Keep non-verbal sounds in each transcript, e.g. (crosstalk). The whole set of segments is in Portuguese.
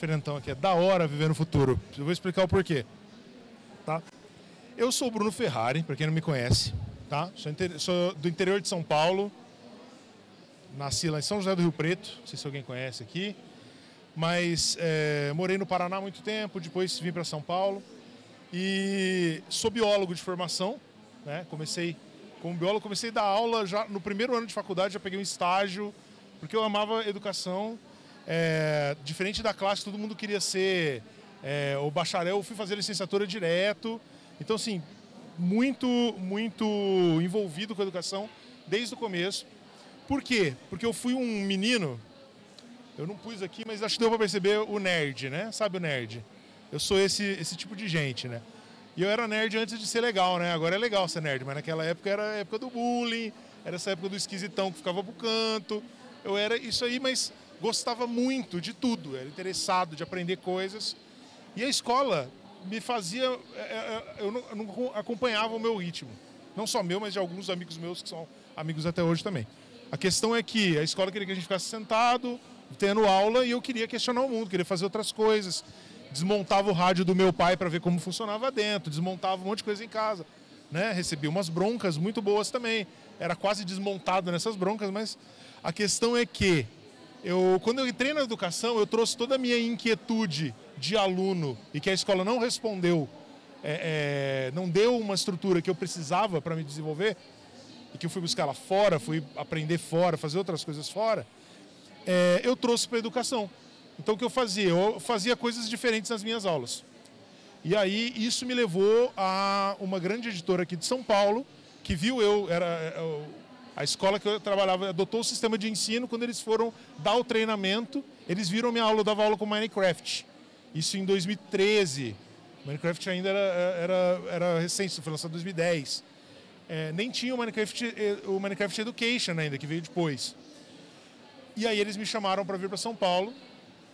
diferentão aqui. É da hora viver no futuro. Eu vou explicar o porquê. Tá? Eu sou o Bruno Ferrari, para quem não me conhece. Tá? Sou, sou, do interior de São Paulo. Nasci lá em São José do Rio Preto. Não sei se alguém conhece aqui. Mas é, morei no Paraná há muito tempo. Depois vim para São Paulo. E sou biólogo de formação. Né? Comecei como biólogo, comecei a dar aula já no primeiro ano de faculdade. Já peguei um estágio porque eu amava educação. É, diferente da classe, todo mundo queria ser é, o bacharel, eu fui fazer licenciatura direto. Então, assim, muito, muito envolvido com a educação desde o começo. Por quê? Porque eu fui um menino, eu não pus aqui, mas acho que deu para perceber o nerd, né? Sabe o nerd? Eu sou esse, esse tipo de gente, né? E eu era nerd antes de ser legal, né? Agora é legal ser nerd, mas naquela época era a época do bullying, era essa época do esquisitão que ficava pro canto. Eu era isso aí, mas gostava muito de tudo, era interessado de aprender coisas. E a escola me fazia. É, é, é, eu não, acompanhava o meu ritmo. Não só meu, mas de alguns amigos meus que são amigos até hoje também. A questão é que a escola queria que a gente ficasse sentado, tendo aula, e eu queria questionar o mundo, queria fazer outras coisas. Desmontava o rádio do meu pai para ver como funcionava dentro, desmontava um monte de coisa em casa. Né? Recebi umas broncas muito boas também. Era quase desmontado nessas broncas, mas a questão é que eu, quando eu entrei na educação, eu trouxe toda a minha inquietude de aluno e que a escola não respondeu, é, é, não deu uma estrutura que eu precisava para me desenvolver e que eu fui buscar lá fora, fui aprender fora, fazer outras coisas fora, é, eu trouxe para a educação. Então o que eu fazia? Eu fazia coisas diferentes nas minhas aulas. E aí isso me levou a uma grande editora aqui de São Paulo, que viu eu, era eu, a escola que eu trabalhava adotou o sistema de ensino, quando eles foram dar o treinamento, eles viram minha aula, eu dava aula com Minecraft. Isso em 2013. Minecraft ainda era, era, era recente, foi lançado em 2010. É, nem tinha o Minecraft, o Minecraft Education ainda, que veio depois. E aí eles me chamaram para vir para São Paulo.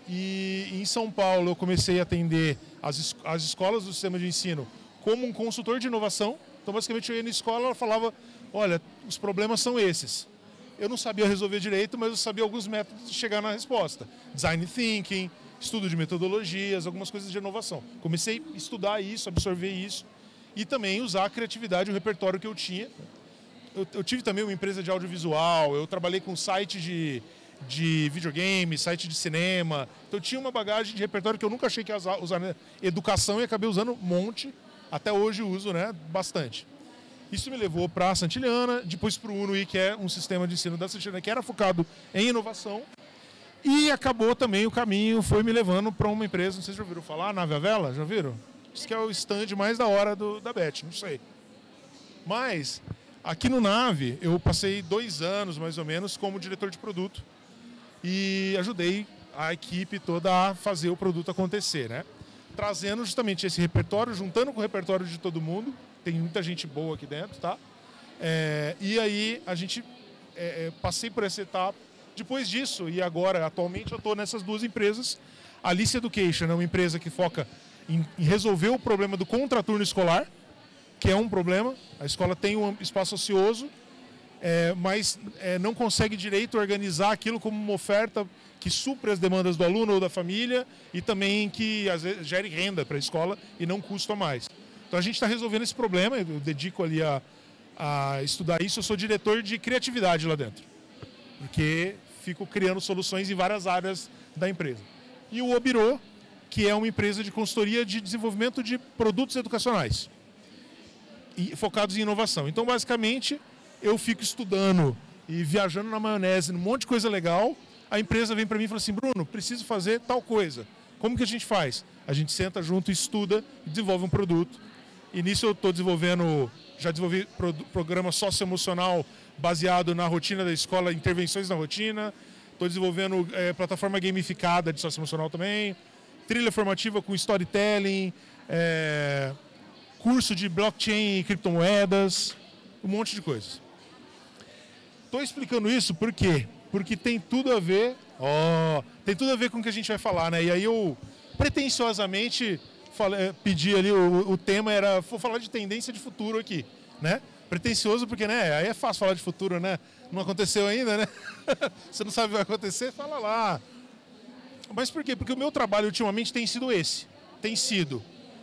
E em São Paulo eu comecei a atender as, as escolas do sistema de ensino como um consultor de inovação. Então, basicamente, eu ia na escola ela falava: olha, os problemas são esses. Eu não sabia resolver direito, mas eu sabia alguns métodos de chegar na resposta. Design thinking, estudo de metodologias, algumas coisas de inovação. Comecei a estudar isso, absorver isso e também usar a criatividade, o repertório que eu tinha. Eu, eu tive também uma empresa de audiovisual, eu trabalhei com site de, de videogame, site de cinema. Então eu tinha uma bagagem de repertório que eu nunca achei que ia usar, usar né? educação e acabei usando um monte. Até hoje uso né? bastante. Isso me levou para a Santiliana, depois para o UNUI, que é um sistema de ensino da Santiliana que era focado em inovação. E acabou também o caminho, foi me levando para uma empresa, não sei se já ouviram falar, Nave Vela, já viram? Isso que é o stand mais da hora do, da Bet, não sei. Mas, aqui no Nave, eu passei dois anos, mais ou menos, como diretor de produto. E ajudei a equipe toda a fazer o produto acontecer, né? Trazendo justamente esse repertório, juntando com o repertório de todo mundo. Tem muita gente boa aqui dentro, tá? É, e aí, a gente... É, é passei por essa etapa depois disso, e agora, atualmente, eu estou nessas duas empresas. A Alice Education é uma empresa que foca em, em resolver o problema do contraturno escolar, que é um problema. A escola tem um espaço ocioso, é, mas é, não consegue direito organizar aquilo como uma oferta que supre as demandas do aluno ou da família e também que às vezes, gere renda para a escola e não custa mais. Então a gente está resolvendo esse problema, eu dedico ali a, a estudar isso, eu sou diretor de criatividade lá dentro. Porque fico criando soluções em várias áreas da empresa. E o Obiro, que é uma empresa de consultoria de desenvolvimento de produtos educacionais focados em inovação. Então, basicamente, eu fico estudando e viajando na maionese, um monte de coisa legal. A empresa vem para mim e fala assim: Bruno, preciso fazer tal coisa. Como que a gente faz? A gente senta junto, estuda desenvolve um produto. E nisso eu estou desenvolvendo, já desenvolvi pro, programa socioemocional baseado na rotina da escola, intervenções na rotina. Estou desenvolvendo é, plataforma gamificada de socioemocional também. Trilha formativa com storytelling, é, curso de blockchain e criptomoedas, um monte de coisas. Estou explicando isso por quê? Porque tem tudo a ver, ó, tem tudo a ver com o que a gente vai falar, né? E aí eu pretensiosamente falei, pedi ali, o, o tema era, vou falar de tendência de futuro aqui, né? pretencioso porque, né, aí é fácil falar de futuro, né? Não aconteceu ainda, né? (laughs) Você não sabe o que vai acontecer, fala lá. Mas por quê? Porque o meu trabalho ultimamente tem sido esse. Tem sido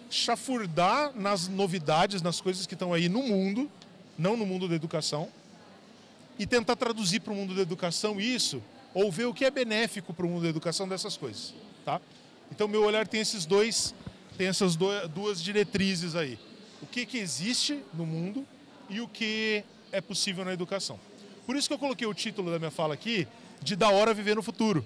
chafurdar nas novidades, nas coisas que estão aí no mundo, não no mundo da educação, e tentar traduzir para o mundo da educação isso, ou ver o que é benéfico para o mundo da educação dessas coisas, tá? Então meu olhar tem esses dois, tem essas duas diretrizes aí. O que, que existe no mundo e o que é possível na educação. Por isso que eu coloquei o título da minha fala aqui de Da Hora Viver no Futuro.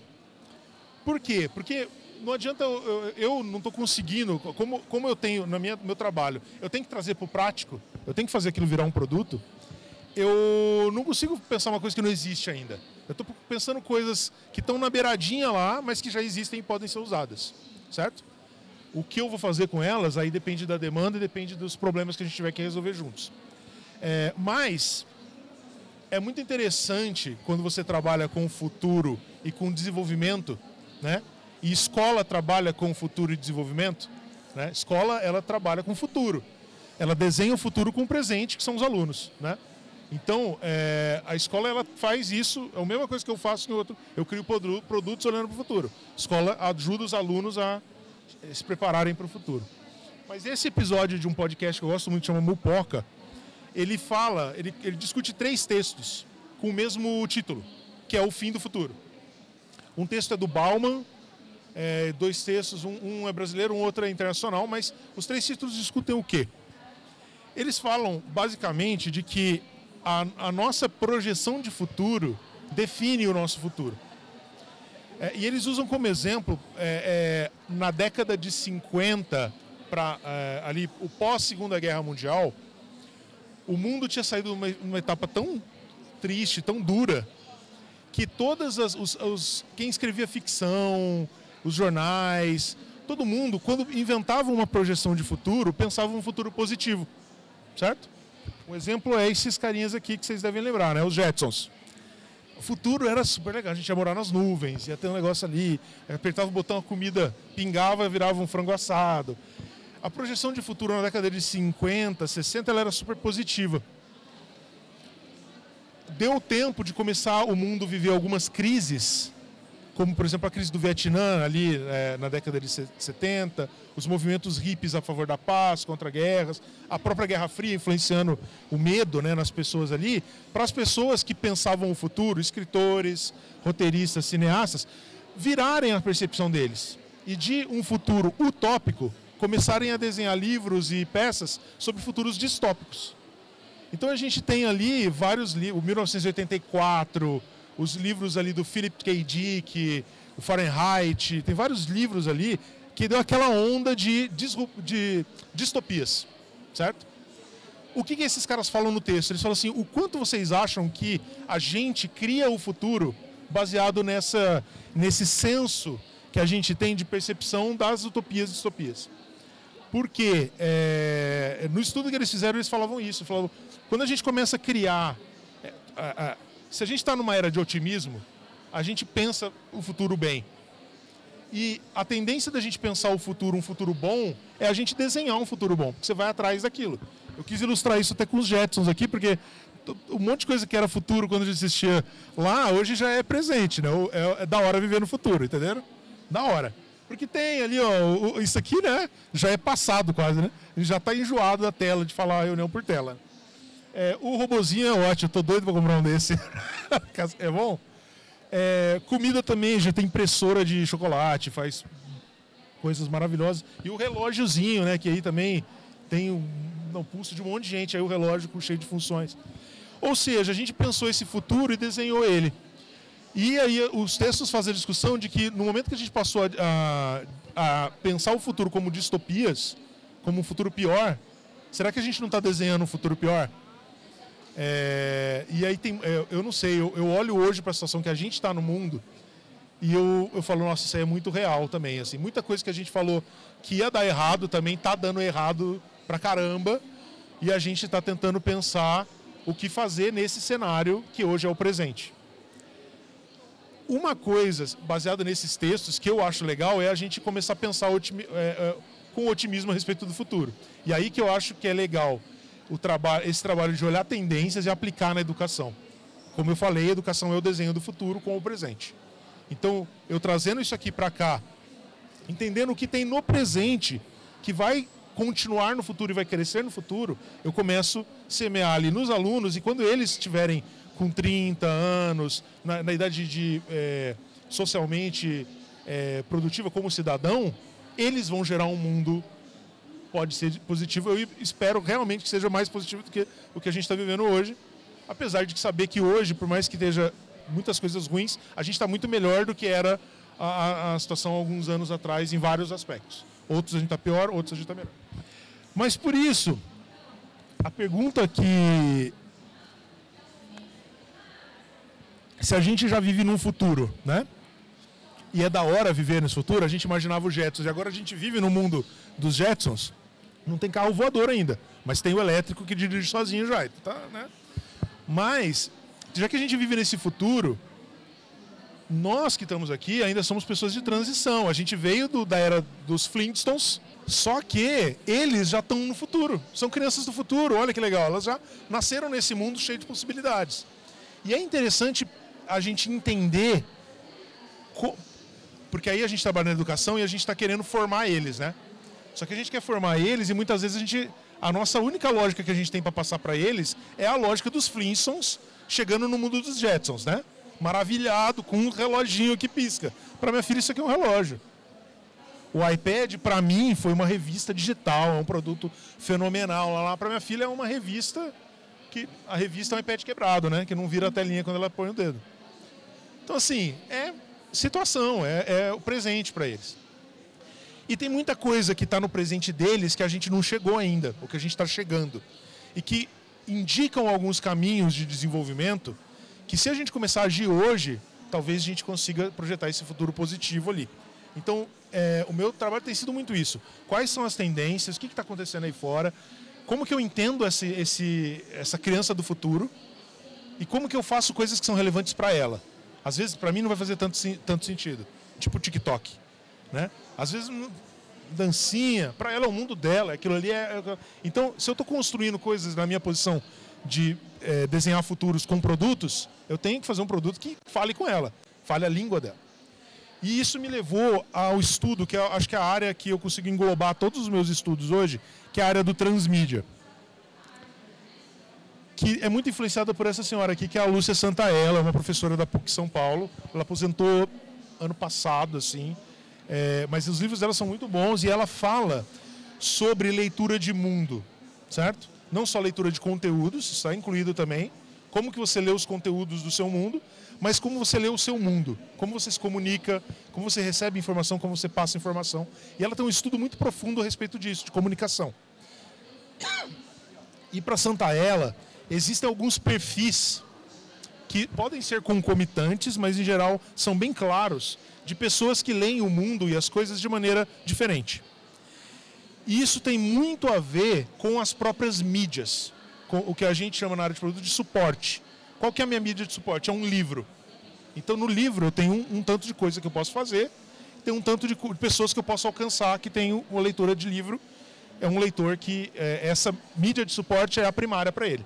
Por quê? Porque não adianta, eu, eu não estou conseguindo, como, como eu tenho no meu trabalho, eu tenho que trazer para o prático, eu tenho que fazer aquilo virar um produto, eu não consigo pensar uma coisa que não existe ainda. Eu estou pensando coisas que estão na beiradinha lá, mas que já existem e podem ser usadas, certo? O que eu vou fazer com elas aí depende da demanda e depende dos problemas que a gente tiver que resolver juntos. É, mas é muito interessante quando você trabalha com o futuro e com desenvolvimento, né? E escola trabalha com futuro e desenvolvimento. Né? Escola, ela trabalha com o futuro. Ela desenha o futuro com o presente, que são os alunos. Né? Então, é, a escola ela faz isso, é a mesma coisa que eu faço em outro. Eu crio produtos olhando para o futuro. A escola ajuda os alunos a se prepararem para o futuro. Mas esse episódio de um podcast que eu gosto muito, chama Mupoca, ele fala, ele, ele discute três textos com o mesmo título, que é O Fim do Futuro. Um texto é do Bauman, é, dois textos, um, um, é brasileiro, um outro é internacional, mas os três títulos discutem o quê? Eles falam basicamente de que a, a nossa projeção de futuro define o nosso futuro. É, e eles usam como exemplo, é, é na década de 50, para é, ali o pós-segunda guerra mundial, o mundo tinha saído de uma, uma etapa tão triste, tão dura, que todas as os, os, quem escrevia ficção, os jornais, todo mundo, quando inventava uma projeção de futuro, pensava um futuro positivo, certo? Um exemplo é esses carinhas aqui que vocês devem lembrar, né? Os Jetsons. O futuro era super legal, a gente ia morar nas nuvens, ia ter um negócio ali, apertava o botão, a comida pingava, virava um frango assado. A projeção de futuro na década de 50, 60, ela era super positiva. Deu tempo de começar o mundo viver algumas crises como por exemplo a crise do Vietnã ali é, na década de 70, os movimentos hippies a favor da paz, contra guerras, a própria Guerra Fria influenciando o medo né, nas pessoas ali, para as pessoas que pensavam o futuro, escritores, roteiristas, cineastas, virarem a percepção deles e de um futuro utópico começarem a desenhar livros e peças sobre futuros distópicos. Então a gente tem ali vários livros, 1984, os livros ali do Philip K. Dick, o Fahrenheit, tem vários livros ali que deu aquela onda de, de distopias, certo? O que, que esses caras falam no texto? Eles falam assim: o quanto vocês acham que a gente cria o futuro baseado nessa, nesse senso que a gente tem de percepção das utopias e distopias? Porque é, no estudo que eles fizeram, eles falavam isso. Falavam, quando a gente começa a criar é, se a gente está numa era de otimismo, a gente pensa o futuro bem. E a tendência da gente pensar o futuro, um futuro bom, é a gente desenhar um futuro bom, porque você vai atrás daquilo. Eu quis ilustrar isso até com os Jetsons aqui, porque um monte de coisa que era futuro quando a gente assistia lá, hoje já é presente, né? É, é da hora viver no futuro, entenderam? Da hora. Porque tem ali, ó, isso aqui, né? Já é passado quase, né? A gente já está enjoado da tela de falar reunião por tela. É, o robozinho é ótimo, tô doido para comprar um desse. (laughs) é bom? É, comida também, já tem impressora de chocolate, faz coisas maravilhosas. E o relógiozinho, né? Que aí também tem um, um pulso de um monte de gente, aí o relógio cheio de funções. Ou seja, a gente pensou esse futuro e desenhou ele. E aí os textos fazem a discussão de que no momento que a gente passou a, a, a pensar o futuro como distopias, como um futuro pior, será que a gente não está desenhando um futuro pior? É, e aí tem, é, eu não sei, eu, eu olho hoje para a situação que a gente está no mundo e eu, eu falo, nossa, isso aí é muito real também. Assim, muita coisa que a gente falou que ia dar errado também está dando errado pra caramba e a gente está tentando pensar o que fazer nesse cenário que hoje é o presente. Uma coisa baseada nesses textos que eu acho legal é a gente começar a pensar otimi é, é, com otimismo a respeito do futuro. E aí que eu acho que é legal o trabalho, esse trabalho de olhar tendências e aplicar na educação. Como eu falei, educação é o desenho do futuro com o presente. Então, eu trazendo isso aqui para cá, entendendo o que tem no presente, que vai continuar no futuro e vai crescer no futuro, eu começo a semear ali nos alunos e quando eles estiverem com 30 anos, na, na idade de é, socialmente é, produtiva como cidadão, eles vão gerar um mundo pode ser positivo. Eu espero realmente que seja mais positivo do que o que a gente está vivendo hoje. Apesar de saber que hoje, por mais que esteja muitas coisas ruins, a gente está muito melhor do que era a, a situação alguns anos atrás em vários aspectos. Outros a gente está pior, outros a gente está melhor. Mas por isso, a pergunta que se a gente já vive num futuro, né? E é da hora viver nesse futuro, a gente imaginava os Jetsons. E agora a gente vive no mundo dos Jetsons. Não tem carro voador ainda, mas tem o elétrico que dirige sozinho já. Tá, né? Mas, já que a gente vive nesse futuro, nós que estamos aqui ainda somos pessoas de transição. A gente veio do, da era dos Flintstones, só que eles já estão no futuro. São crianças do futuro, olha que legal. Elas já nasceram nesse mundo cheio de possibilidades. E é interessante a gente entender, porque aí a gente trabalha na educação e a gente está querendo formar eles, né? Só que a gente quer formar eles e muitas vezes a gente. A nossa única lógica que a gente tem para passar para eles é a lógica dos Flintstones chegando no mundo dos Jetsons, né? Maravilhado com um reloginho que pisca. Para minha filha, isso aqui é um relógio. O iPad, para mim, foi uma revista digital, é um produto fenomenal. Lá para minha filha é uma revista que a revista é um iPad quebrado, né? Que não vira a telinha quando ela põe o dedo. Então, assim, é situação, é, é o presente para eles. E tem muita coisa que está no presente deles que a gente não chegou ainda, ou que a gente está chegando. E que indicam alguns caminhos de desenvolvimento que, se a gente começar a agir hoje, talvez a gente consiga projetar esse futuro positivo ali. Então, é, o meu trabalho tem sido muito isso. Quais são as tendências? O que está acontecendo aí fora? Como que eu entendo esse, esse, essa criança do futuro? E como que eu faço coisas que são relevantes para ela? Às vezes, para mim, não vai fazer tanto, tanto sentido. Tipo o TikTok. Né? Às vezes, dancinha, para ela é o mundo dela, aquilo ali é. é então, se eu estou construindo coisas na minha posição de é, desenhar futuros com produtos, eu tenho que fazer um produto que fale com ela, fale a língua dela. E isso me levou ao estudo, que eu acho que é a área que eu consigo englobar todos os meus estudos hoje, que é a área do transmídia. Que é muito influenciada por essa senhora aqui, que é a Lúcia Santaella, uma professora da PUC São Paulo. Ela aposentou ano passado, assim. É, mas os livros dela são muito bons e ela fala sobre leitura de mundo, certo? Não só leitura de conteúdos, está incluído também, como que você lê os conteúdos do seu mundo, mas como você lê o seu mundo, como você se comunica, como você recebe informação, como você passa informação. E ela tem um estudo muito profundo a respeito disso, de comunicação. E para Santa Ela, existem alguns perfis que podem ser concomitantes, mas em geral são bem claros de pessoas que leem o mundo e as coisas de maneira diferente. E isso tem muito a ver com as próprias mídias, com o que a gente chama na área de produto de suporte. Qual que é a minha mídia de suporte? É um livro. Então, no livro, eu tenho um, um tanto de coisa que eu posso fazer, tem um tanto de pessoas que eu posso alcançar que tem uma leitura de livro. É um leitor que é, essa mídia de suporte é a primária para ele.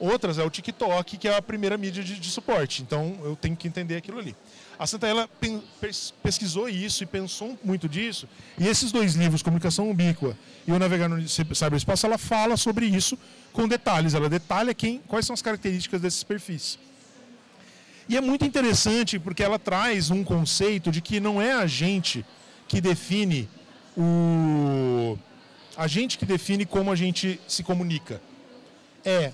Outras é o TikTok, que é a primeira mídia de, de suporte. Então, eu tenho que entender aquilo ali. A Santa ela pesquisou isso e pensou muito disso. E esses dois livros, Comunicação Ubíqua e O Navegar no Cyberespaço, ela fala sobre isso com detalhes. Ela detalha quem, quais são as características desses perfis. E é muito interessante porque ela traz um conceito de que não é a gente que define o a gente que define como a gente se comunica. É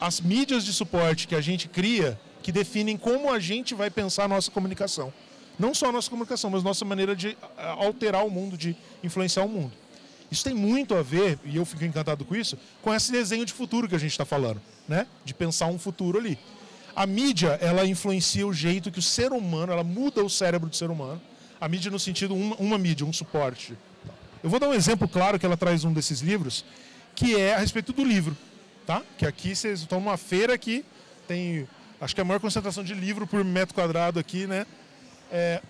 as mídias de suporte que a gente cria que definem como a gente vai pensar a nossa comunicação. Não só a nossa comunicação, mas nossa maneira de alterar o mundo, de influenciar o mundo. Isso tem muito a ver, e eu fico encantado com isso, com esse desenho de futuro que a gente está falando, né? De pensar um futuro ali. A mídia, ela influencia o jeito que o ser humano, ela muda o cérebro do ser humano. A mídia no sentido uma, uma mídia, um suporte. Eu vou dar um exemplo claro que ela traz um desses livros, que é a respeito do livro, tá? Que aqui vocês estão numa feira que tem Acho que é a maior concentração de livro por metro quadrado aqui, né? É,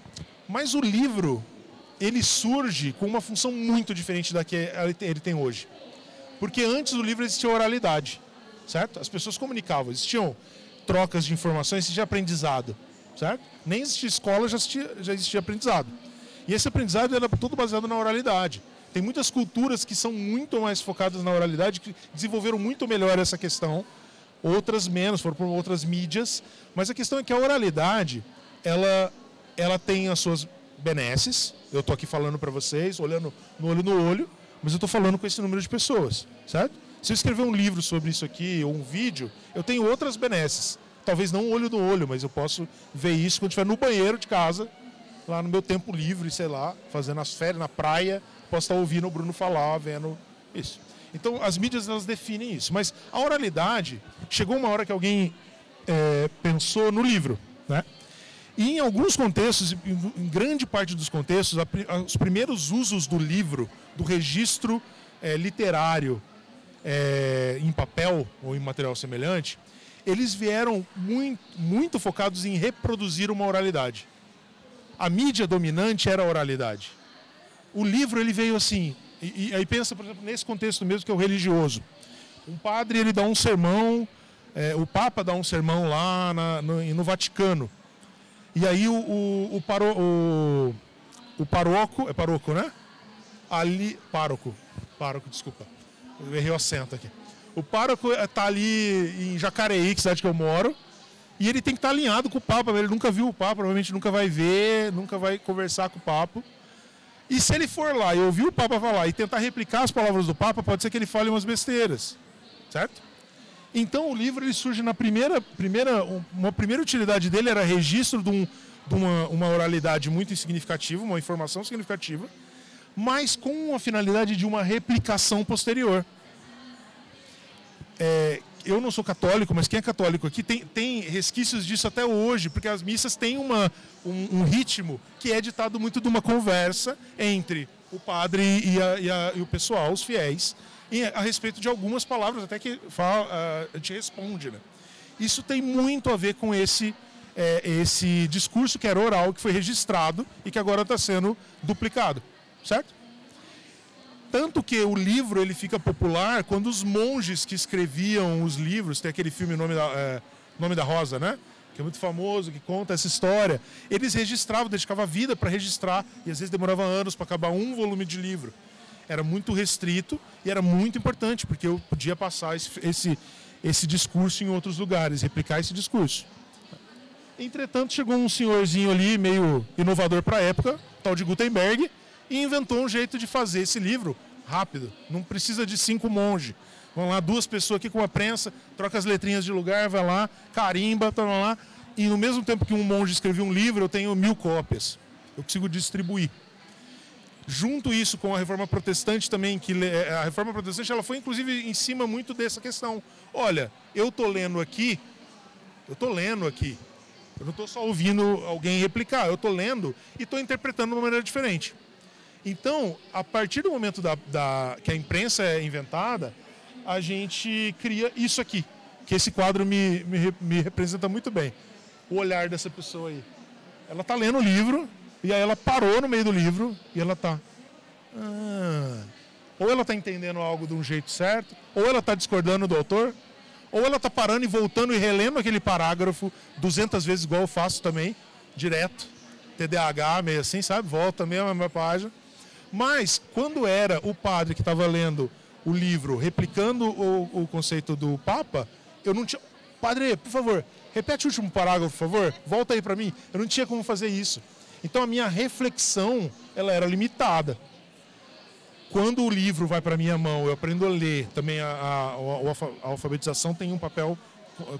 mas o livro, ele surge com uma função muito diferente da que ele tem hoje. Porque antes do livro existia oralidade, certo? As pessoas comunicavam, existiam trocas de informações, existia aprendizado. certo? Nem existia escola, já existia, já existia aprendizado. E esse aprendizado era todo baseado na oralidade. Tem muitas culturas que são muito mais focadas na oralidade, que desenvolveram muito melhor essa questão, outras menos, foram por outras mídias, mas a questão é que a oralidade, ela, ela tem as suas benesses, eu estou aqui falando para vocês, olhando no olho no olho, mas eu estou falando com esse número de pessoas, certo? Se eu escrever um livro sobre isso aqui, ou um vídeo, eu tenho outras benesses. Talvez não olho no olho, mas eu posso ver isso quando estiver no banheiro de casa, lá no meu tempo livre, sei lá, fazendo as férias na praia, posso estar ouvindo o Bruno falar, vendo isso. Então, as mídias elas definem isso. Mas a oralidade, chegou uma hora que alguém é, pensou no livro, né? E em alguns contextos, em grande parte dos contextos, os primeiros usos do livro, do registro é, literário é, em papel ou em material semelhante, eles vieram muito, muito focados em reproduzir uma oralidade. A mídia dominante era a oralidade. O livro ele veio assim, e, e aí pensa, por exemplo, nesse contexto mesmo que é o religioso. Um padre ele dá um sermão, é, o Papa dá um sermão lá na, no, no Vaticano. E aí o, o, o, paro, o, o paroco, é paroco, né? Ali, pároco, pároco, desculpa, eu errei o acento aqui. O pároco está ali em Jacareí, que é cidade que eu moro, e ele tem que estar tá alinhado com o Papa, ele nunca viu o Papa, provavelmente nunca vai ver, nunca vai conversar com o Papa. E se ele for lá e ouvir o Papa falar e tentar replicar as palavras do Papa, pode ser que ele fale umas besteiras, certo? Então o livro ele surge na primeira, primeira, uma primeira utilidade dele era registro de, um, de uma, uma oralidade muito significativa, uma informação significativa, mas com a finalidade de uma replicação posterior. É, eu não sou católico, mas quem é católico aqui tem, tem resquícios disso até hoje, porque as missas têm uma, um, um ritmo que é ditado muito de uma conversa entre o padre e, a, e, a, e o pessoal, os fiéis, a respeito de algumas palavras, até que fala, uh, te responde. Né? Isso tem muito a ver com esse, é, esse discurso que era oral, que foi registrado e que agora está sendo duplicado, certo? Tanto que o livro ele fica popular quando os monges que escreviam os livros, tem aquele filme Nome da, é, Nome da Rosa, né? que é muito famoso, que conta essa história, eles registravam, dedicavam a vida para registrar, e às vezes demorava anos para acabar um volume de livro era muito restrito e era muito importante, porque eu podia passar esse, esse, esse discurso em outros lugares, replicar esse discurso. Entretanto, chegou um senhorzinho ali, meio inovador para a época, tal de Gutenberg, e inventou um jeito de fazer esse livro rápido. Não precisa de cinco monges. Vão lá, duas pessoas aqui com a prensa, troca as letrinhas de lugar, vai lá, carimba, tá lá. E no mesmo tempo que um monge escreveu um livro, eu tenho mil cópias. Eu consigo distribuir. Junto isso com a reforma protestante também, que é, a reforma protestante ela foi inclusive em cima muito dessa questão. Olha, eu tô lendo aqui, eu tô lendo aqui. Eu não estou só ouvindo alguém replicar, eu estou lendo e estou interpretando de uma maneira diferente. Então, a partir do momento da, da, que a imprensa é inventada, a gente cria isso aqui, que esse quadro me, me, me representa muito bem. O olhar dessa pessoa aí. Ela está lendo o livro, e aí ela parou no meio do livro e ela tá. Ah, ou ela está entendendo algo de um jeito certo, ou ela está discordando do autor, ou ela está parando e voltando e relendo aquele parágrafo 200 vezes, igual eu faço também, direto. TDAH, meio assim, sabe? Volta mesmo a mesma página. Mas, quando era o padre que estava lendo o livro, replicando o, o conceito do Papa, eu não tinha. Padre, por favor, repete o último parágrafo, por favor. Volta aí para mim. Eu não tinha como fazer isso. Então a minha reflexão ela era limitada. Quando o livro vai para minha mão, eu aprendo a ler. Também a, a, a alfabetização tem um papel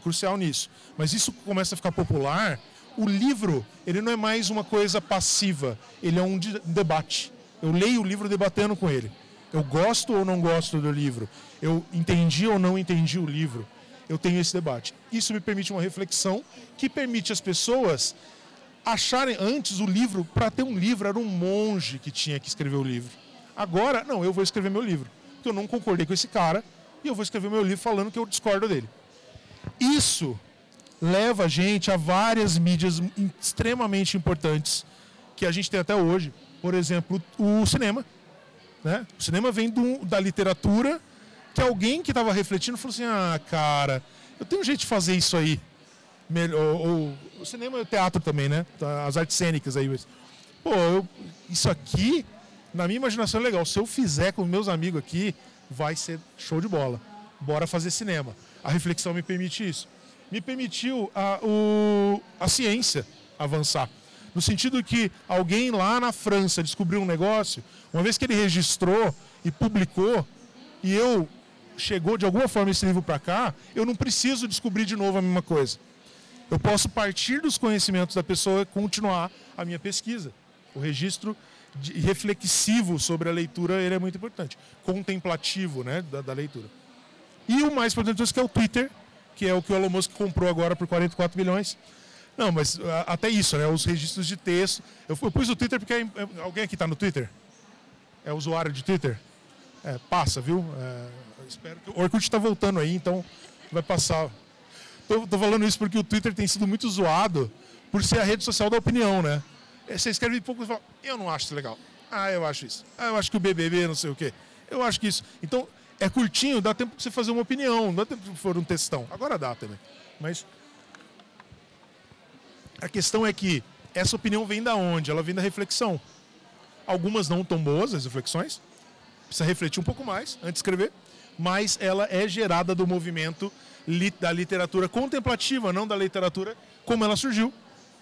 crucial nisso. Mas isso começa a ficar popular. O livro ele não é mais uma coisa passiva. Ele é um de, debate. Eu leio o livro debatendo com ele. Eu gosto ou não gosto do livro. Eu entendi ou não entendi o livro. Eu tenho esse debate. Isso me permite uma reflexão que permite as pessoas acharem antes o livro, para ter um livro, era um monge que tinha que escrever o livro. Agora, não, eu vou escrever meu livro. Porque eu não concordei com esse cara e eu vou escrever meu livro falando que eu discordo dele. Isso leva a gente a várias mídias extremamente importantes que a gente tem até hoje. Por exemplo, o cinema. Né? O cinema vem do, da literatura que alguém que estava refletindo falou assim: ah, cara, eu tenho um jeito de fazer isso aí. ou, ou, o cinema e o teatro também, né? Tá, as artes cênicas aí. Pô, eu, isso aqui, na minha imaginação é legal. Se eu fizer com meus amigos aqui, vai ser show de bola. Bora fazer cinema. A reflexão me permite isso. Me permitiu a, o, a ciência avançar. No sentido que alguém lá na França descobriu um negócio, uma vez que ele registrou e publicou, e eu chegou de alguma forma esse livro para cá, eu não preciso descobrir de novo a mesma coisa. Eu posso partir dos conhecimentos da pessoa e continuar a minha pesquisa. O registro reflexivo sobre a leitura ele é muito importante. Contemplativo né, da, da leitura. E o mais importante que é o Twitter, que é o que o Elon Musk comprou agora por 44 milhões. Não, mas até isso, né? Os registros de texto. Eu, pus o Twitter porque é, é, alguém aqui está no Twitter? É usuário de Twitter? É, passa, viu? É, espero que o Orkut está voltando aí, então vai passar. Tô, falando isso porque o Twitter tem sido muito zoado por ser a rede social da opinião, né? É, você escreve pouco e fala, eu não acho isso legal. Ah, eu acho isso. Ah, eu acho que o BBB não sei o quê. Eu acho que isso. Então, é curtinho, dá tempo para você fazer uma opinião, não dá tempo para for um textão. Agora dá também. Mas a questão é que essa opinião vem da onde? Ela vem da reflexão. Algumas não tão boas, as reflexões. Precisa refletir um pouco mais antes de escrever mas ela é gerada do movimento da literatura contemplativa, não da literatura como ela surgiu.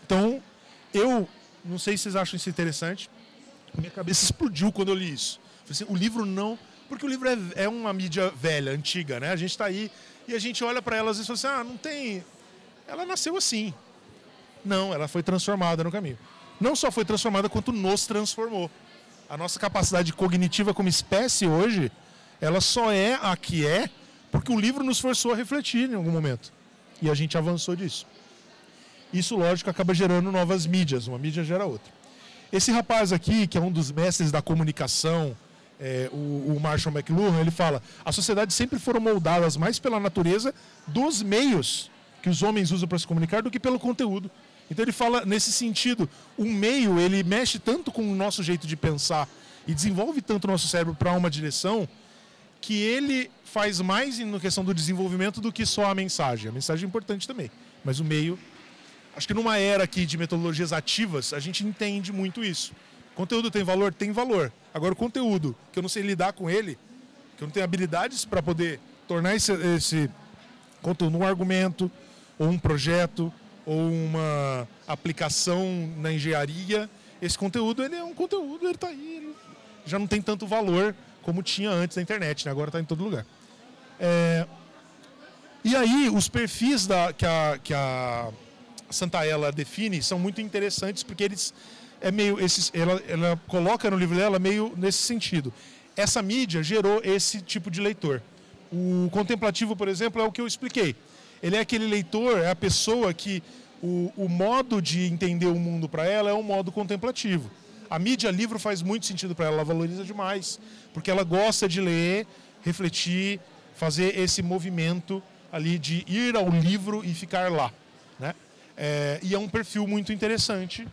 Então, eu não sei se vocês acham isso interessante. Minha cabeça explodiu quando eu li isso. Assim, o livro não. Porque o livro é, é uma mídia velha, antiga, né? A gente está aí e a gente olha para ela e fala assim: ah, não tem. Ela nasceu assim. Não, ela foi transformada no caminho. Não só foi transformada, quanto nos transformou. A nossa capacidade cognitiva como espécie hoje ela só é a que é porque o livro nos forçou a refletir em algum momento. E a gente avançou disso. Isso, lógico, acaba gerando novas mídias, uma mídia gera outra. Esse rapaz aqui, que é um dos mestres da comunicação, é, o, o, Marshall McLuhan, ele fala: as sociedades sempre foram moldadas mais pela natureza dos meios que os homens usam para se comunicar do que pelo conteúdo. Então ele fala nesse sentido, o meio ele mexe tanto com o nosso jeito de pensar e desenvolve tanto o nosso cérebro para uma direção que ele faz mais na questão do desenvolvimento do que só a mensagem. A mensagem é importante também, mas o meio. Acho que numa era aqui de metodologias ativas, a gente entende muito isso. Conteúdo tem valor? Tem valor. Agora, o conteúdo, que eu não sei lidar com ele, que eu não tenho habilidades para poder tornar esse, esse conteúdo um argumento, ou um projeto, ou uma aplicação na engenharia, esse conteúdo ele é um conteúdo, ele está aí, ele já não tem tanto valor como tinha antes da internet, né? agora está em todo lugar. É... E aí, os perfis da, que, a, que a Santaella define são muito interessantes, porque eles é meio esses, ela, ela coloca no livro dela meio nesse sentido. Essa mídia gerou esse tipo de leitor. O contemplativo, por exemplo, é o que eu expliquei. Ele é aquele leitor, é a pessoa que o, o modo de entender o mundo para ela é um modo contemplativo. A mídia livro faz muito sentido para ela, ela valoriza demais, porque ela gosta de ler, refletir, fazer esse movimento ali de ir ao livro e ficar lá. Né? É, e é um perfil muito interessante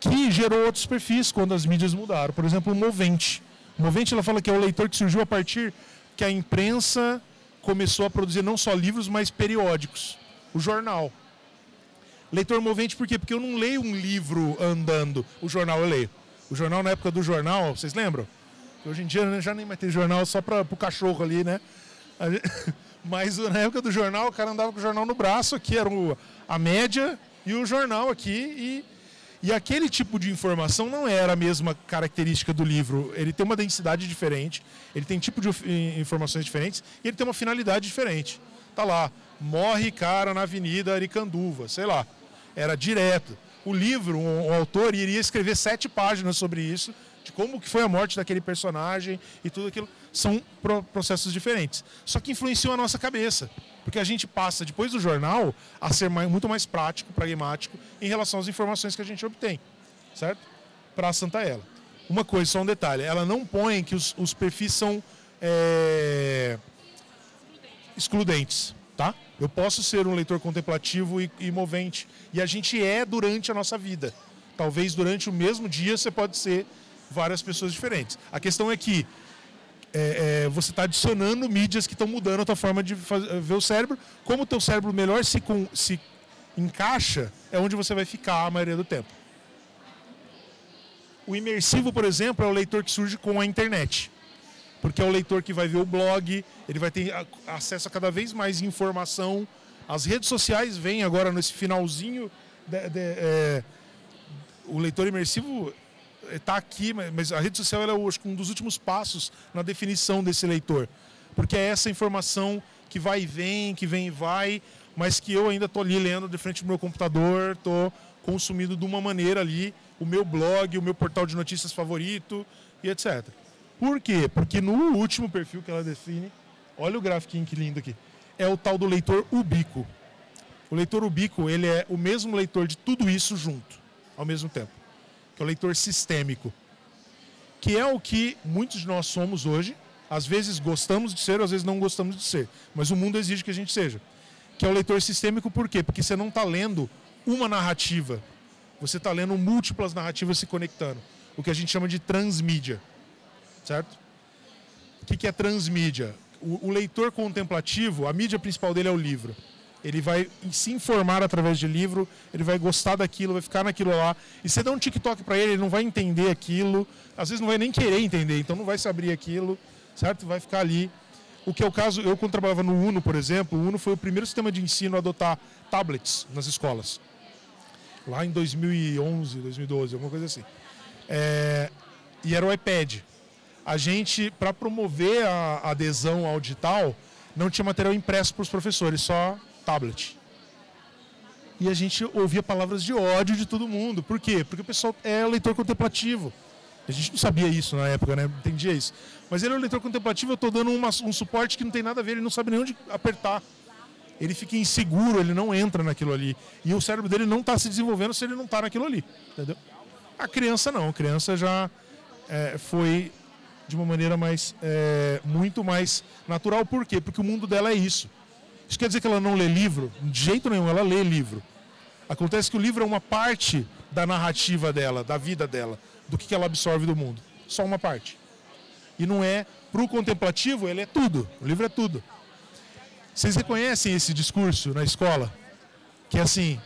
que gerou outros perfis quando as mídias mudaram. Por exemplo, o Movente. O Movente ela fala que é o leitor que surgiu a partir que a imprensa começou a produzir não só livros, mas periódicos. O jornal. Leitor movente por quê? Porque eu não leio um livro andando. O jornal eu leio. O jornal na época do jornal, vocês lembram? Hoje em dia né, já nem mais tem jornal só para o cachorro ali, né? (laughs) Mas na época do jornal, o cara andava com o jornal no braço, aqui era a média e o jornal aqui. E, e aquele tipo de informação não era a mesma característica do livro. Ele tem uma densidade diferente, ele tem tipo de informações diferentes e ele tem uma finalidade diferente. Tá lá, morre cara na Avenida Aricanduva, sei lá era direto. O livro, o, autor iria escrever sete páginas sobre isso, de como que foi a morte daquele personagem e tudo aquilo. São processos diferentes. Só que influenciou a nossa cabeça. Porque a gente passa, depois do jornal, a ser mais, muito mais prático, pragmático, em relação às informações que a gente obtém. Certo? Para a Santa Ela. Uma coisa, só um detalhe. Ela não põe que os, os perfis são é, excludentes. Tá? Eu posso ser um leitor contemplativo e, e movente. E a gente é durante a nossa vida. Talvez durante o mesmo dia você pode ser várias pessoas diferentes. A questão é que é, é, você está adicionando mídias que estão mudando a tua forma de fazer, ver o cérebro. Como o teu cérebro melhor se, com, se encaixa, é onde você vai ficar a maioria do tempo. O imersivo, por exemplo, é o leitor que surge com a internet. Porque é o leitor que vai ver o blog, ele vai ter acesso a cada vez mais informação. As redes sociais vêm agora nesse finalzinho. De, de, é, o leitor imersivo está aqui, mas a rede social é acho, um dos últimos passos na definição desse leitor. Porque é essa informação que vai e vem, que vem e vai, mas que eu ainda estou ali lendo de frente do meu computador, estou consumindo de uma maneira ali o meu blog, o meu portal de notícias favorito e etc. Por quê? Porque no último perfil que ela define, olha o gráfico que lindo aqui, é o tal do leitor ubíquo. O leitor ubíquo, ele é o mesmo leitor de tudo isso junto, ao mesmo tempo. Que é o leitor sistêmico. Que é o que muitos de nós somos hoje. Às vezes gostamos de ser, às vezes não gostamos de ser. Mas o mundo exige que a gente seja que é o leitor sistêmico, por quê? Porque você não está lendo uma narrativa, você está lendo múltiplas narrativas se conectando, o que a gente chama de transmídia, certo? O que, é transmídia? O leitor contemplativo, a mídia principal dele é o livro. Ele vai se informar através de livro, ele vai gostar daquilo, vai ficar naquilo lá. E você dá um TikTok para ele, ele não vai entender aquilo, às vezes não vai nem querer entender, então não vai se abrir aquilo, certo? Vai ficar ali o que é o caso, eu quando trabalhava no UNO, por exemplo, o UNO foi o primeiro sistema de ensino a adotar tablets nas escolas. Lá em 2011, 2012, alguma coisa assim. É, e era o iPad. A gente, para promover a adesão ao digital, não tinha material impresso para os professores, só tablet. E a gente ouvia palavras de ódio de todo mundo. Por quê? Porque o pessoal é leitor contemplativo. A gente não sabia isso na época, né? Entendia isso. Mas ele é um leitor contemplativo, eu estou dando uma, um suporte que não tem nada a ver, ele não sabe nem onde apertar. Ele fica inseguro, ele não entra naquilo ali. E o cérebro dele não está se desenvolvendo se ele não está naquilo ali. Entendeu? A criança não, a criança já é, foi de uma maneira mais é, muito mais natural. Por quê? Porque o mundo dela é isso. Isso quer dizer que ela não lê livro? De jeito nenhum, ela lê livro. Acontece que o livro é uma parte da narrativa dela, da vida dela do que ela absorve do mundo. Só uma parte. E não é para o contemplativo, ele é tudo. O livro é tudo. Vocês reconhecem esse discurso na escola? Que é assim: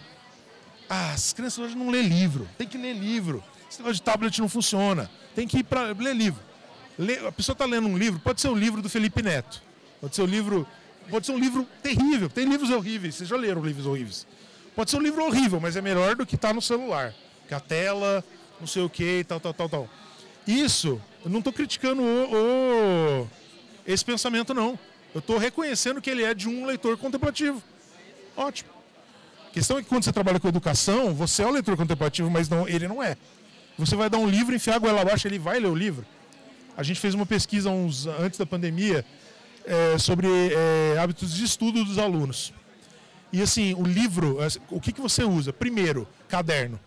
ah, as crianças hoje não lê livro, tem que ler livro. Esse negócio de tablet não funciona, tem que ir para ler livro. a pessoa está lendo um livro, pode ser o livro do Felipe Neto, pode ser um livro, pode ser um livro terrível. Tem livros horríveis, vocês já leram livros horríveis. Pode ser um livro horrível, mas é melhor do que está no celular. Que a tela, não sei o que, tal, tal, tal, tal. Isso, eu não estou criticando o, o, esse pensamento, não. Eu estou reconhecendo que ele é de um leitor contemplativo. Ótimo. A questão é que quando você trabalha com educação, você é o leitor contemplativo, mas não, ele não é. Você vai dar um livro, enfiar a goela abaixo, ele vai ler o livro. A gente fez uma pesquisa uns, antes da pandemia é, sobre é, hábitos de estudo dos alunos. E assim, o livro, o que, que você usa? Primeiro, caderno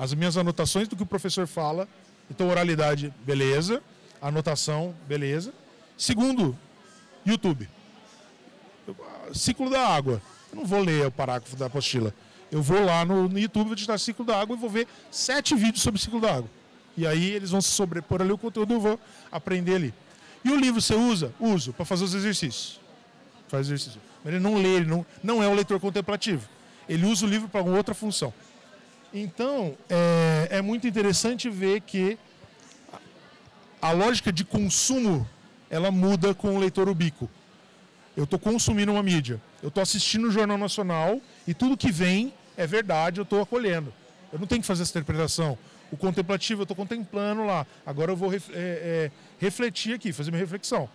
as minhas anotações do que o professor fala. Então, oralidade, beleza. Anotação, beleza. Segundo, YouTube. Ciclo da água. Eu não vou ler o parágrafo da apostila. Eu vou lá no, no YouTube, vou digitar ciclo da água e vou ver sete vídeos sobre ciclo da água. E aí eles vão se sobrepor ali o conteúdo, eu vou aprender ali. E o livro você usa? Uso, para fazer os exercícios. Faz exercício. Mas ele não lê, ele não, não é o leitor contemplativo. Ele usa o livro para outra função. Então, é, é muito interessante ver que a lógica de consumo ela muda com o leitor ubíquo. Eu estou consumindo uma mídia, eu estou assistindo o Jornal Nacional e tudo que vem é verdade, eu estou acolhendo. Eu não tenho que fazer essa interpretação. O contemplativo, eu estou contemplando lá. Agora eu vou é, é, refletir aqui, fazer minha reflexão.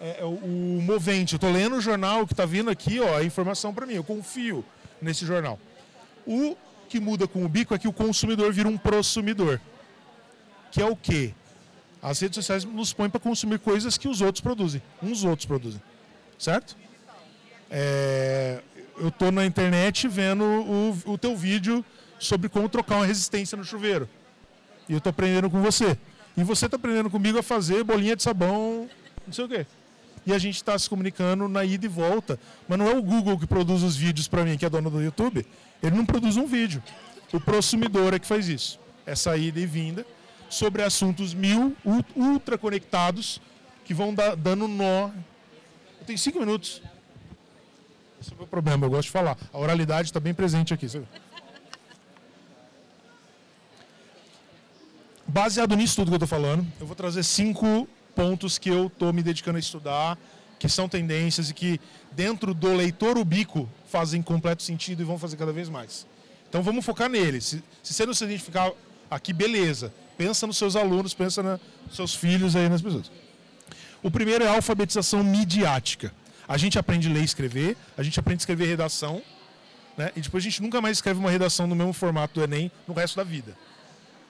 É, é o, o, movente, eu estou lendo o jornal que está vindo aqui, ó, a informação para mim, eu confio nesse jornal. O que muda com o bico é que o consumidor vira um prosumidor. Que é o quê? As redes sociais nos põem para consumir coisas que os outros produzem. Uns outros produzem. Certo? É, eu estou na internet vendo o, o teu vídeo sobre como trocar uma resistência no chuveiro. E eu estou aprendendo com você. E você está aprendendo comigo a fazer bolinha de sabão, não sei o quê. E a gente está se comunicando na ida e volta. Mas não é o Google que produz os vídeos para mim, que é dono do YouTube. Ele não produz um vídeo. O prosumidor é que faz isso. Essa ida e vinda sobre assuntos mil, ultra conectados, que vão dando nó. Eu tenho cinco minutos. Esse é o meu problema, eu gosto de falar. A oralidade está bem presente aqui. Baseado nisso tudo que eu estou falando, eu vou trazer cinco pontos que eu estou me dedicando a estudar, que são tendências e que, dentro do leitor ubico, fazem completo sentido e vão fazer cada vez mais. Então vamos focar neles. Se, se você não se identificar aqui, beleza. Pensa nos seus alunos, pensa nos seus filhos aí, nas pessoas. O primeiro é a alfabetização midiática. A gente aprende a ler e escrever, a gente aprende a escrever redação, né? e depois a gente nunca mais escreve uma redação no mesmo formato do Enem no resto da vida.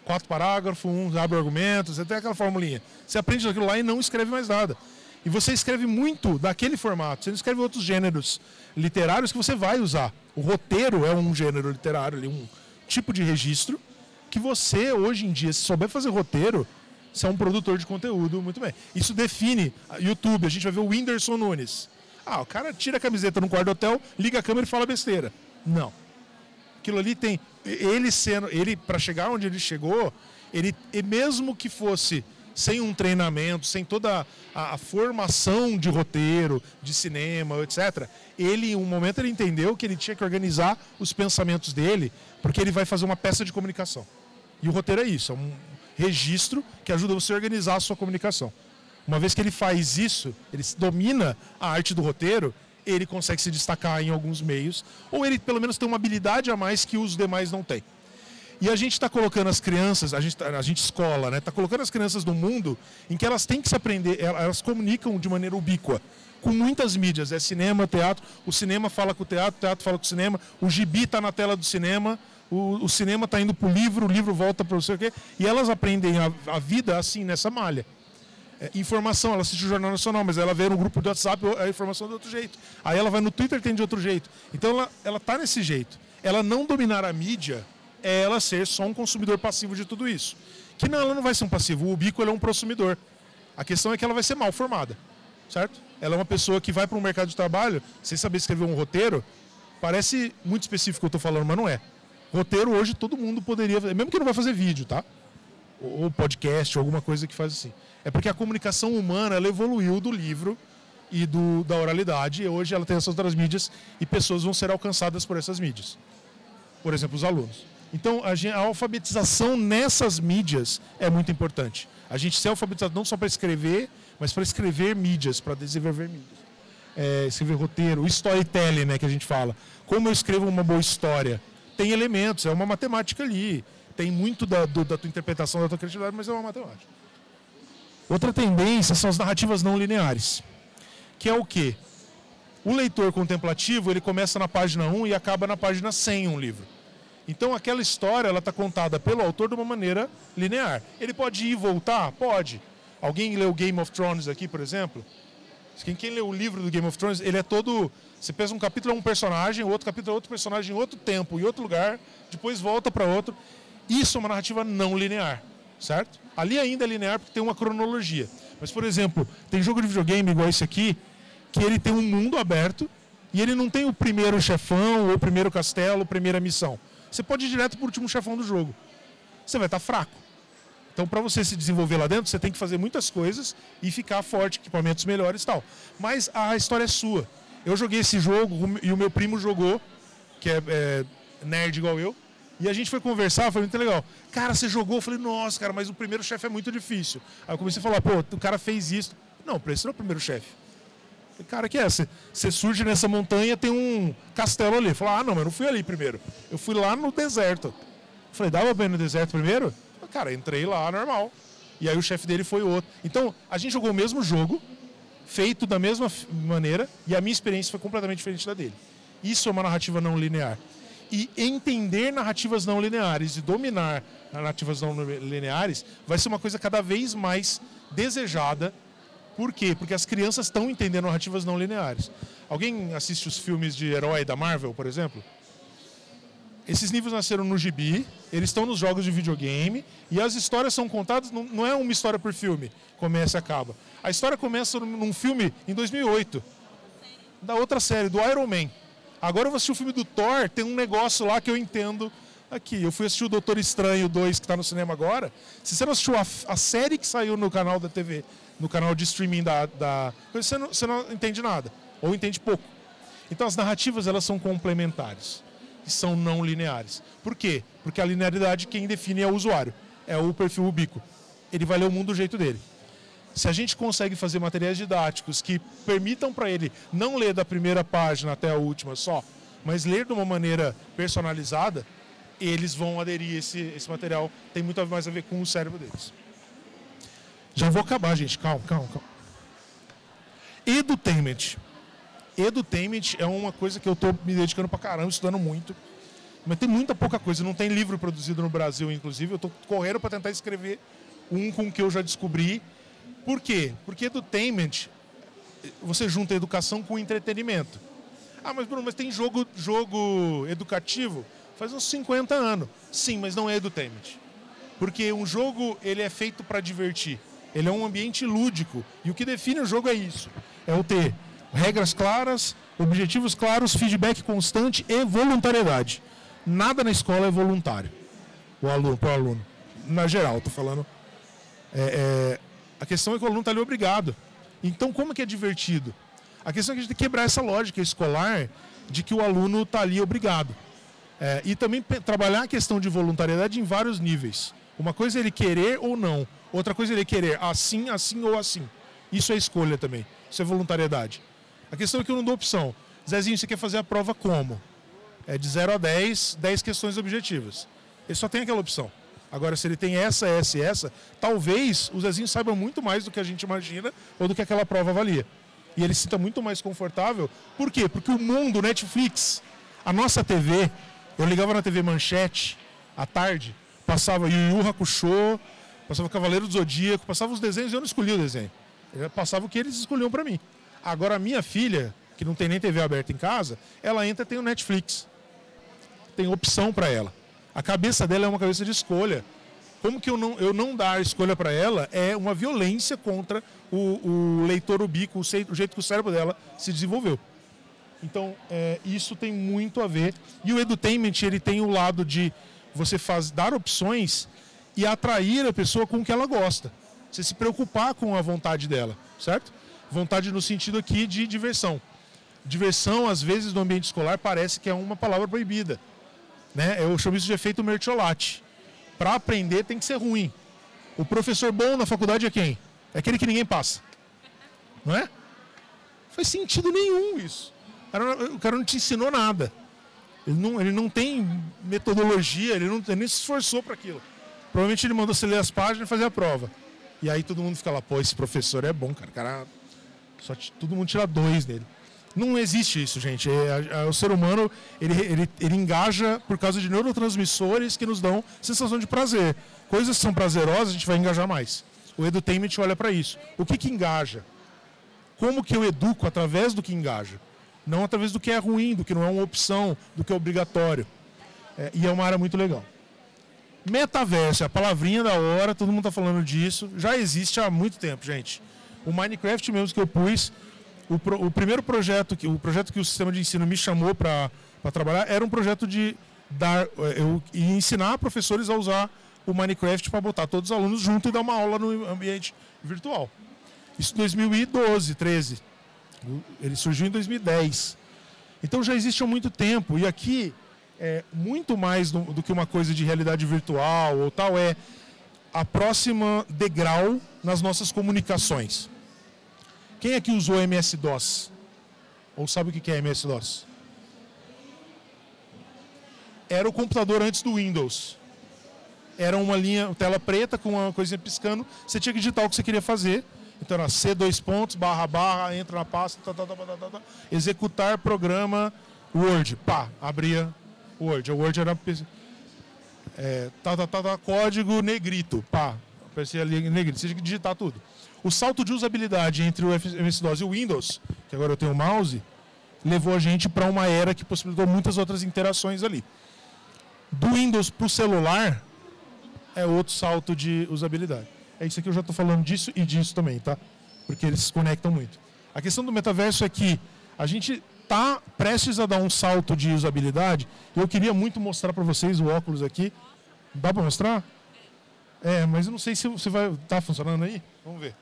Quatro parágrafos, um abre argumentos, você tem aquela formulinha. Você aprende aquilo lá e não escreve mais nada. E você escreve muito daquele formato, você não escreve outros gêneros literários que você vai usar. O roteiro é um gênero literário, um tipo de registro que você, hoje em dia, se souber fazer roteiro, você é um produtor de conteúdo muito bem. Isso define YouTube. A gente vai ver o Whindersson Nunes. Ah, o cara tira a camiseta no quarto do hotel, liga a câmera e fala besteira. Não. Aquilo ali tem. Ele sendo. Ele, para chegar onde ele chegou, ele, mesmo que fosse sem um treinamento, sem toda a, a, formação de roteiro, de cinema, etc. Ele, em um momento, ele entendeu que ele tinha que organizar os pensamentos dele, porque ele vai fazer uma peça de comunicação. E o roteiro é isso, é um registro que ajuda você a organizar a sua comunicação. Uma vez que ele faz isso, ele domina a arte do roteiro, ele consegue se destacar em alguns meios, ou ele pelo menos tem uma habilidade a mais que os demais não têm. E a gente está colocando as crianças, a gente, tá, a gente escola, né? Está colocando as crianças no mundo em que elas têm que se aprender, elas comunicam de maneira ubíqua, com muitas mídias, é cinema, teatro, o cinema fala com o teatro, o teatro fala com o cinema, o gibi está na tela do cinema, o, o cinema está indo para o livro, o livro volta para o sei o quê, e elas aprendem a, a vida assim, nessa malha. É, informação, ela assiste o Jornal Nacional, mas ela vê no grupo do WhatsApp a informação de outro jeito. Aí ela vai no Twitter tem de outro jeito. Então ela, ela tá nesse jeito. Ela não dominar a mídia é ela ser só um consumidor passivo de tudo isso. Que não, ela não vai ser um passivo. O Ubico é um consumidor. A questão é que ela vai ser mal formada, certo? Ela é uma pessoa que vai para um mercado de trabalho sem saber escrever um roteiro. Parece muito específico o que eu estou falando, mas não é. Roteiro hoje todo mundo poderia, mesmo que não vai fazer vídeo, tá? Ou podcast, ou alguma coisa que faz assim. É porque a comunicação humana ela evoluiu do livro e do, da oralidade, e hoje ela tem essas outras mídias e pessoas vão ser alcançadas por essas mídias. Por exemplo, os alunos. Então, a, a, alfabetização nessas mídias é muito importante. A gente ser alfabetizado não só para escrever, mas para escrever mídias, para desenvolver mídias. É, escrever roteiro, storytelling, né, que a gente fala. Como eu escrevo uma boa história? Tem elementos, é uma matemática ali. Tem muito da, do, da tua interpretação, da tua criatividade, mas é uma matemática. Outra tendência são as narrativas não lineares. Que é o quê? O leitor contemplativo, ele começa na página 1 e acaba na página 100 um livro. Então aquela história ela está contada pelo autor de uma maneira linear. Ele pode ir e voltar? Pode. Alguém leu Game of Thrones aqui, por exemplo? Quem, quem leu o livro do Game of Thrones, ele é todo. Você pensa um capítulo é um personagem, outro capítulo é outro personagem em outro tempo, em outro lugar, depois volta para outro. Isso é uma narrativa não linear, certo? Ali ainda é linear porque tem uma cronologia. Mas, por exemplo, tem jogo de videogame igual esse aqui, que ele tem um mundo aberto e ele não tem o primeiro chefão, ou o primeiro castelo, a primeira missão. Você pode ir direto para o último chefão do jogo. Você vai estar tá fraco. Então, para você se desenvolver lá dentro, você tem que fazer muitas coisas e ficar forte, equipamentos melhores e tal. Mas a história é sua. Eu joguei esse jogo e o meu primo jogou, que é, é nerd igual eu. E a gente foi conversar, foi muito legal. Cara, você jogou? Eu falei, nossa, cara, mas o primeiro chefe é muito difícil. Aí eu comecei a falar, pô, o cara fez isso. Não, esse não é o primeiro chefe. Cara, que é? Você surge nessa montanha, tem um castelo ali. Fala, ah, não, mas eu não fui ali primeiro. Eu fui lá no deserto. Falei, dava ir no deserto primeiro? Cara, entrei lá, normal. E aí o chefe dele foi outro. Então, a gente jogou o mesmo jogo, feito da mesma maneira, e a minha experiência foi completamente diferente da dele. Isso é uma narrativa não linear. E entender narrativas não lineares e dominar narrativas não lineares vai ser uma coisa cada vez mais desejada por quê? Porque as crianças estão entendendo narrativas não lineares. Alguém assiste os filmes de herói da Marvel, por exemplo? Esses livros nasceram no gibi, eles estão nos jogos de videogame e as histórias são contadas, não é uma história por filme, começa e acaba. A história começa num filme em 2008, da outra série, do Iron Man. Agora eu vou assistir o filme do Thor, tem um negócio lá que eu entendo aqui. Eu fui assistir o Doutor Estranho 2, que está no cinema agora. Se você não assistiu a, a série que saiu no canal da TV no canal de streaming da. da você, não, você não entende nada, ou entende pouco. Então as narrativas elas são complementares e são não lineares. Por quê? Porque a linearidade quem define é o usuário, é o perfil ubico. Ele vai ler o mundo do jeito dele. Se a gente consegue fazer materiais didáticos que permitam para ele não ler da primeira página até a última só, mas ler de uma maneira personalizada, eles vão aderir esse, esse material. Tem muito mais a ver com o cérebro deles. Já vou acabar, gente. Calma, calma, calma. Edutainment. Edutainment é uma coisa que eu estou me dedicando para caramba, estudando muito. Mas tem muita pouca coisa. Não tem livro produzido no Brasil, inclusive. Eu estou correndo para tentar escrever um com que eu já descobri. Por quê? Porque edutainment, você junta educação com entretenimento. Ah, mas Bruno, mas tem jogo, jogo educativo? Faz uns 50 anos. Sim, mas não é edutainment. Porque um jogo ele é feito para divertir. Ele é um ambiente lúdico. E o que define o jogo é isso. É o ter regras claras, objetivos claros, feedback constante e voluntariedade. Nada na escola é voluntário. O aluno, para o aluno. Na geral, estou falando. É, é, a questão é que o aluno está ali obrigado. Então, como que é divertido? A questão é que a gente tem que quebrar essa lógica escolar de que o aluno está ali obrigado. É, e também trabalhar a questão de voluntariedade em vários níveis. Uma coisa é ele querer ou não. Outra coisa é ele querer assim, assim ou assim. Isso é escolha também. Isso é voluntariedade. A questão é que eu não dou opção. Zezinho, você quer fazer a prova como? É de 0 a 10, 10 questões objetivas. Ele só tem aquela opção. Agora, se ele tem essa, essa e essa, talvez o Zezinho saiba muito mais do que a gente imagina ou do que aquela prova avalia. E ele se sinta muito mais confortável. Por quê? Porque o mundo, Netflix, a nossa TV, eu ligava na TV Manchete à tarde, passava Yu Yu Hakusho, passava Cavaleiro do Zodíaco, passava os desenhos e eu não escolhia o desenho. Eu passava o que eles escolhiam para mim. Agora a minha filha, que não tem nem TV aberta em casa, ela entra e tem o Netflix. Tem opção para ela. A cabeça dela é uma cabeça de escolha. Como que eu não, eu não dar escolha para ela é uma violência contra o, o leitor ubico, o, o jeito que o cérebro dela se desenvolveu. Então, é, isso tem muito a ver. E o edutainment, ele tem o lado de você faz, dar opções e atrair a pessoa com o que ela gosta. Você se preocupar com a vontade dela, certo? Vontade no sentido aqui de diversão. Diversão, às vezes, no ambiente escolar, parece que é uma palavra proibida. Né? Eu chamo isso de efeito mertiolate. Para aprender tem que ser ruim. O professor bom na faculdade é quem? É aquele que ninguém passa. Não é? Não faz sentido nenhum isso. O cara, o cara não te ensinou nada. Ele não, ele não tem metodologia, ele, não, ele nem se esforçou para aquilo. Provavelmente ele mandou você ler as páginas e fazer a prova. E aí todo mundo fica lá, pô, esse professor é bom, cara. cara só todo mundo tira dois dele. Não existe isso, gente. É, é, é, o ser humano ele, ele, ele engaja por causa de neurotransmissores que nos dão sensação de prazer. Coisas que são prazerosas, a gente vai engajar mais. O edutainment olha para isso. O que, que engaja? Como que eu educo através do que engaja? Não através do que é ruim, do que não é uma opção, do que é obrigatório. É, e é uma área muito legal. Metaverso, a palavrinha da hora, todo mundo está falando disso. Já existe há muito tempo, gente. O Minecraft mesmo que eu pus, o, pro, o primeiro projeto, que, o projeto que o sistema de ensino me chamou para trabalhar, era um projeto de dar, é, eu, ensinar professores a usar o Minecraft para botar todos os alunos junto e dar uma aula no ambiente virtual. Isso em 2012, 13. Ele surgiu em 2010. Então já existe há muito tempo. E aqui, é, muito mais do, do que uma coisa de realidade virtual ou tal, é a próxima degrau nas nossas comunicações. Quem aqui usou MS-DOS? Ou sabe o que é MS-DOS? Era o computador antes do Windows. Era uma linha, tela preta com uma coisinha piscando. Você tinha que digitar o que você queria fazer então era C dois pontos, barra, barra, entra na pasta, tá, tá, tá, tá, tá, tá executar programa Word. Pá, abria Word. O Word era é, tá, tá, tá, tá, código negrito. Pá, aparecia ali negrito. Você tinha que digitar tudo. O salto de usabilidade entre o MS-DOS e o Windows, que agora eu tenho o mouse, levou a gente para uma era que possibilitou muitas outras interações ali. Do Windows para o celular, é outro salto de usabilidade. É isso aqui eu já estou falando disso e disso também, tá? Porque eles se conectam muito. A questão do metaverso é que a gente está prestes a dar um salto de usabilidade. Eu queria muito mostrar para vocês o óculos aqui. Dá para mostrar? É, mas eu não sei se você vai. Tá funcionando aí? Vamos ver.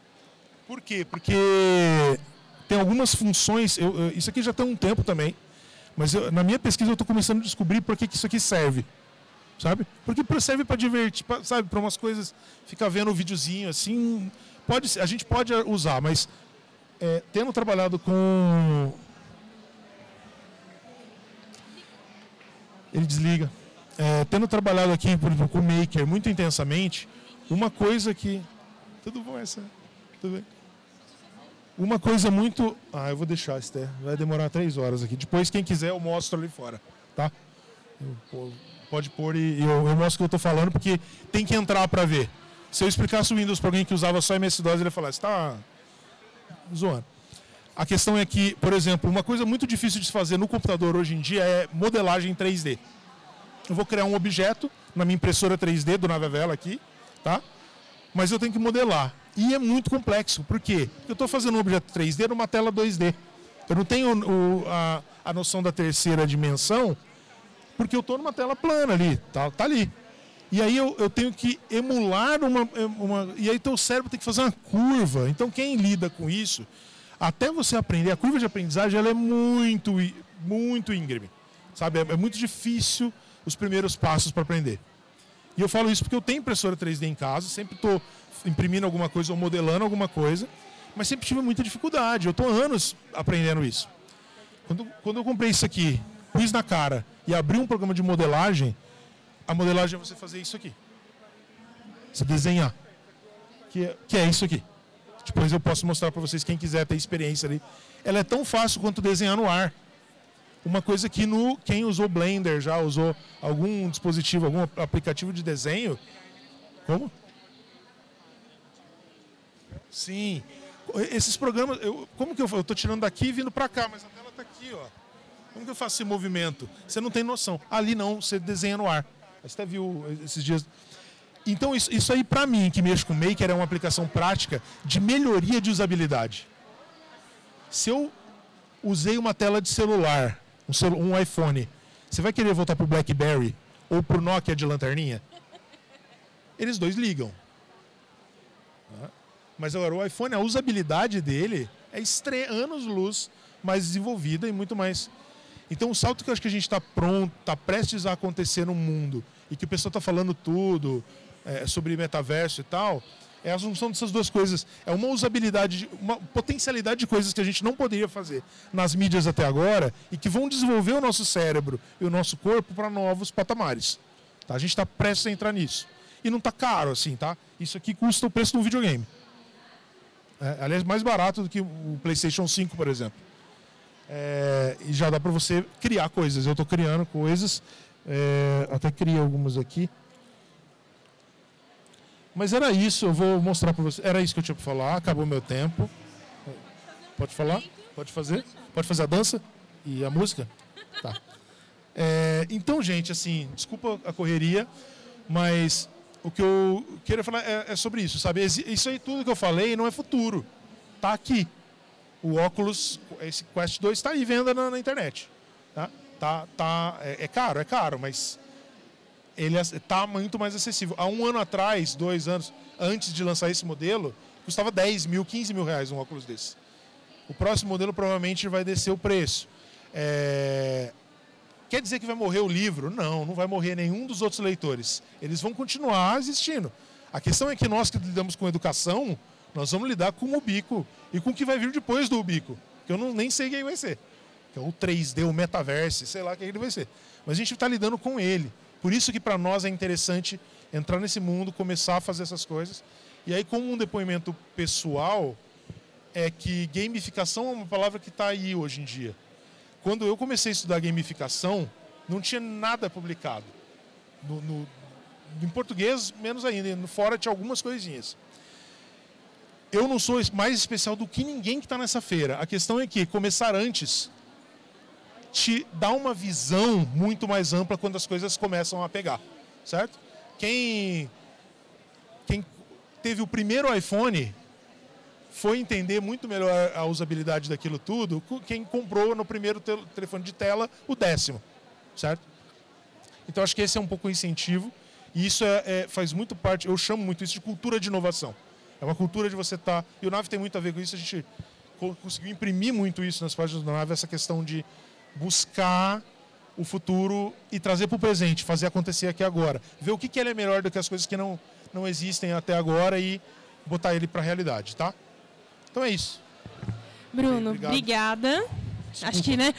Por quê? Porque tem algumas funções, eu, isso aqui já tem um tempo também, mas eu, na minha pesquisa eu estou começando a descobrir por que, que isso aqui serve. Sabe? Porque serve para divertir, pra, sabe? Para umas coisas, ficar vendo um videozinho assim. Pode, a gente pode usar, mas é, tendo trabalhado com. Ele desliga. É, tendo trabalhado aqui por exemplo, com o Maker muito intensamente, uma coisa que. Tudo bom essa? Tudo bem? Uma coisa muito. Ah, eu vou deixar, Esther. Vai demorar três horas aqui. Depois, quem quiser, eu mostro ali fora. Tá? Pode pôr e eu, eu mostro o que eu estou falando, porque tem que entrar para ver. Se eu explicasse o Windows para alguém que usava só MS-DOS, ele falar: você está zoando. A questão é que, por exemplo, uma coisa muito difícil de se fazer no computador hoje em dia é modelagem 3D. Eu vou criar um objeto na minha impressora 3D do Navevela aqui, tá? Mas eu tenho que modelar. E é muito complexo. Por quê? Porque eu estou fazendo um objeto 3D numa tela 2D. Eu não tenho o, a, a noção da terceira dimensão, porque eu estou numa tela plana ali, tá, tá ali. E aí eu, eu tenho que emular uma, uma. E aí teu cérebro tem que fazer uma curva. Então quem lida com isso, até você aprender, a curva de aprendizagem ela é muito, muito íngreme. Sabe? É, é muito difícil os primeiros passos para aprender. E eu falo isso porque eu tenho impressora 3D em casa, sempre estou imprimindo alguma coisa ou modelando alguma coisa, mas sempre tive muita dificuldade. Eu estou anos aprendendo isso. Quando, quando eu comprei isso aqui, pus na cara e abri um programa de modelagem, a modelagem é você fazer isso aqui. Você desenhar. Que é, que é isso aqui. Depois eu posso mostrar para vocês, quem quiser ter experiência ali. Ela é tão fácil quanto desenhar no ar. Uma coisa que no, quem usou Blender já usou algum dispositivo, algum aplicativo de desenho. Como? Sim. Esses programas, eu, como que eu Eu estou tirando daqui e vindo para cá, mas a tela está aqui, ó. Como que eu faço esse movimento? Você não tem noção. Ali não, você desenha no ar. Você até viu esses dias. Então, isso, isso aí, para mim, que mexo com Maker, é uma aplicação prática de melhoria de usabilidade. Se eu usei uma tela de celular, um, celu um iPhone, você vai querer voltar para o BlackBerry ou para o Nokia de lanterninha? Eles dois ligam. Mas agora, o iPhone, a usabilidade dele é anos-luz mais desenvolvida e muito mais. Então, o salto que eu acho que a gente está pronto, está prestes a acontecer no mundo e que o pessoal está falando tudo é, sobre metaverso e tal, é a junção dessas duas coisas. É uma usabilidade, uma potencialidade de coisas que a gente não poderia fazer nas mídias até agora e que vão desenvolver o nosso cérebro e o nosso corpo para novos patamares. Tá? A gente está prestes a entrar nisso. E não está caro assim, tá? Isso aqui custa o preço de um videogame. É, aliás, mais barato do que o PlayStation 5, por exemplo. É, e já dá para você criar coisas. Eu estou criando coisas é, até criei algumas aqui. Mas era isso, eu vou mostrar para você. Era isso que eu tinha para falar, acabou meu tempo. Pode falar? Pode fazer? Pode fazer a dança e a música? Tá. É, então, gente, assim, desculpa a correria, mas o que eu queria falar é, é, sobre isso, sabe? Isso aí tudo que eu falei não é futuro. Tá aqui. O óculos, esse Quest 2 está aí venda na, na internet. Tá? tá, tá é, é caro, é caro, mas ele está muito mais acessível. Há um ano atrás, dois anos, antes de lançar esse modelo, custava 10 mil, 15 mil reais um óculos desse. O próximo modelo provavelmente vai descer o preço. É... Quer dizer que vai morrer o livro? Não, não vai morrer nenhum dos outros leitores. Eles vão continuar existindo. A questão é que nós que lidamos com educação, nós vamos lidar com o bico e com o que vai vir depois do bico, que eu não, nem sei quem vai ser que é o 3D, o metaverso, sei lá o que ele vai ser. Mas a gente está lidando com ele. Por isso que para nós é interessante entrar nesse mundo, começar a fazer essas coisas. E aí, como um depoimento pessoal, é que gamificação é uma palavra que está aí hoje em dia. Quando eu comecei a estudar gamificação, não tinha nada publicado. No, no, em português, menos ainda. Fora tinha algumas coisinhas. Eu não sou mais especial do que ninguém que está nessa feira. A questão é que começar antes te dá uma visão muito mais ampla quando as coisas começam a pegar, certo? Quem, quem teve o primeiro iPhone foi entender muito melhor a usabilidade daquilo tudo quem comprou no primeiro telefone de tela o décimo, certo? Então acho que esse é um pouco o incentivo e isso é, é, faz muito parte, eu chamo muito isso de cultura de inovação. É uma cultura de você estar. Tá, e o Nave tem muito a ver com isso, a gente conseguiu imprimir muito isso nas páginas da nave, essa questão de buscar o futuro e trazer para o presente, fazer acontecer aqui agora. Ver o que, que ele é melhor do que as coisas que não, não existem até agora e botar ele para a realidade, tá? Então é isso. Bruno, obrigada. Desculpa. Acho que, né?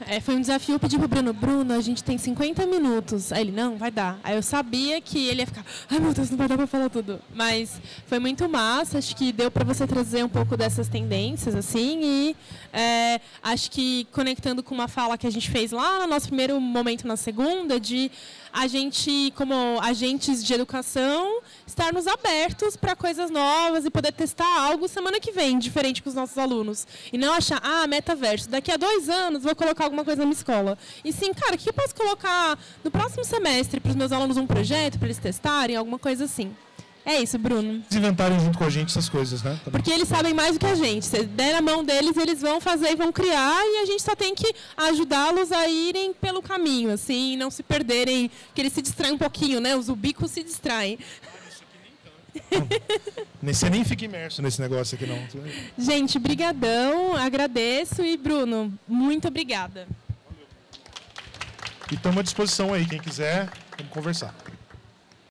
É, foi um desafio pedir pro Bruno, Bruno, a gente tem 50 minutos. Aí ele, não, vai dar. Aí eu sabia que ele ia ficar, ai meu Deus, não vai dar para falar tudo. Mas foi muito massa, acho que deu para você trazer um pouco dessas tendências, assim, e é, acho que conectando com uma fala que a gente fez lá no nosso primeiro momento na segunda, de a gente, como agentes de educação, estarmos abertos para coisas novas e poder testar algo semana que vem, diferente com os nossos alunos. E não achar, ah, metaverso, daqui a dois anos vou colocar alguma coisa na minha escola. E sim, cara, o que eu posso colocar no próximo semestre para os meus alunos um projeto, para eles testarem, alguma coisa assim. É isso, Bruno. Eles inventarem junto com a gente essas coisas, né? Também. Porque eles sabem mais do que a gente. Se der na mão deles, eles vão fazer e vão criar e a gente só tem que ajudá-los a irem pelo caminho, assim, não se perderem, que eles se distraem um pouquinho, né? Os ubicos se distraem. (laughs) Você nem fica imerso nesse negócio aqui, não. Gente, brigadão, agradeço e Bruno, muito obrigada. E estamos à disposição aí, quem quiser, vamos conversar.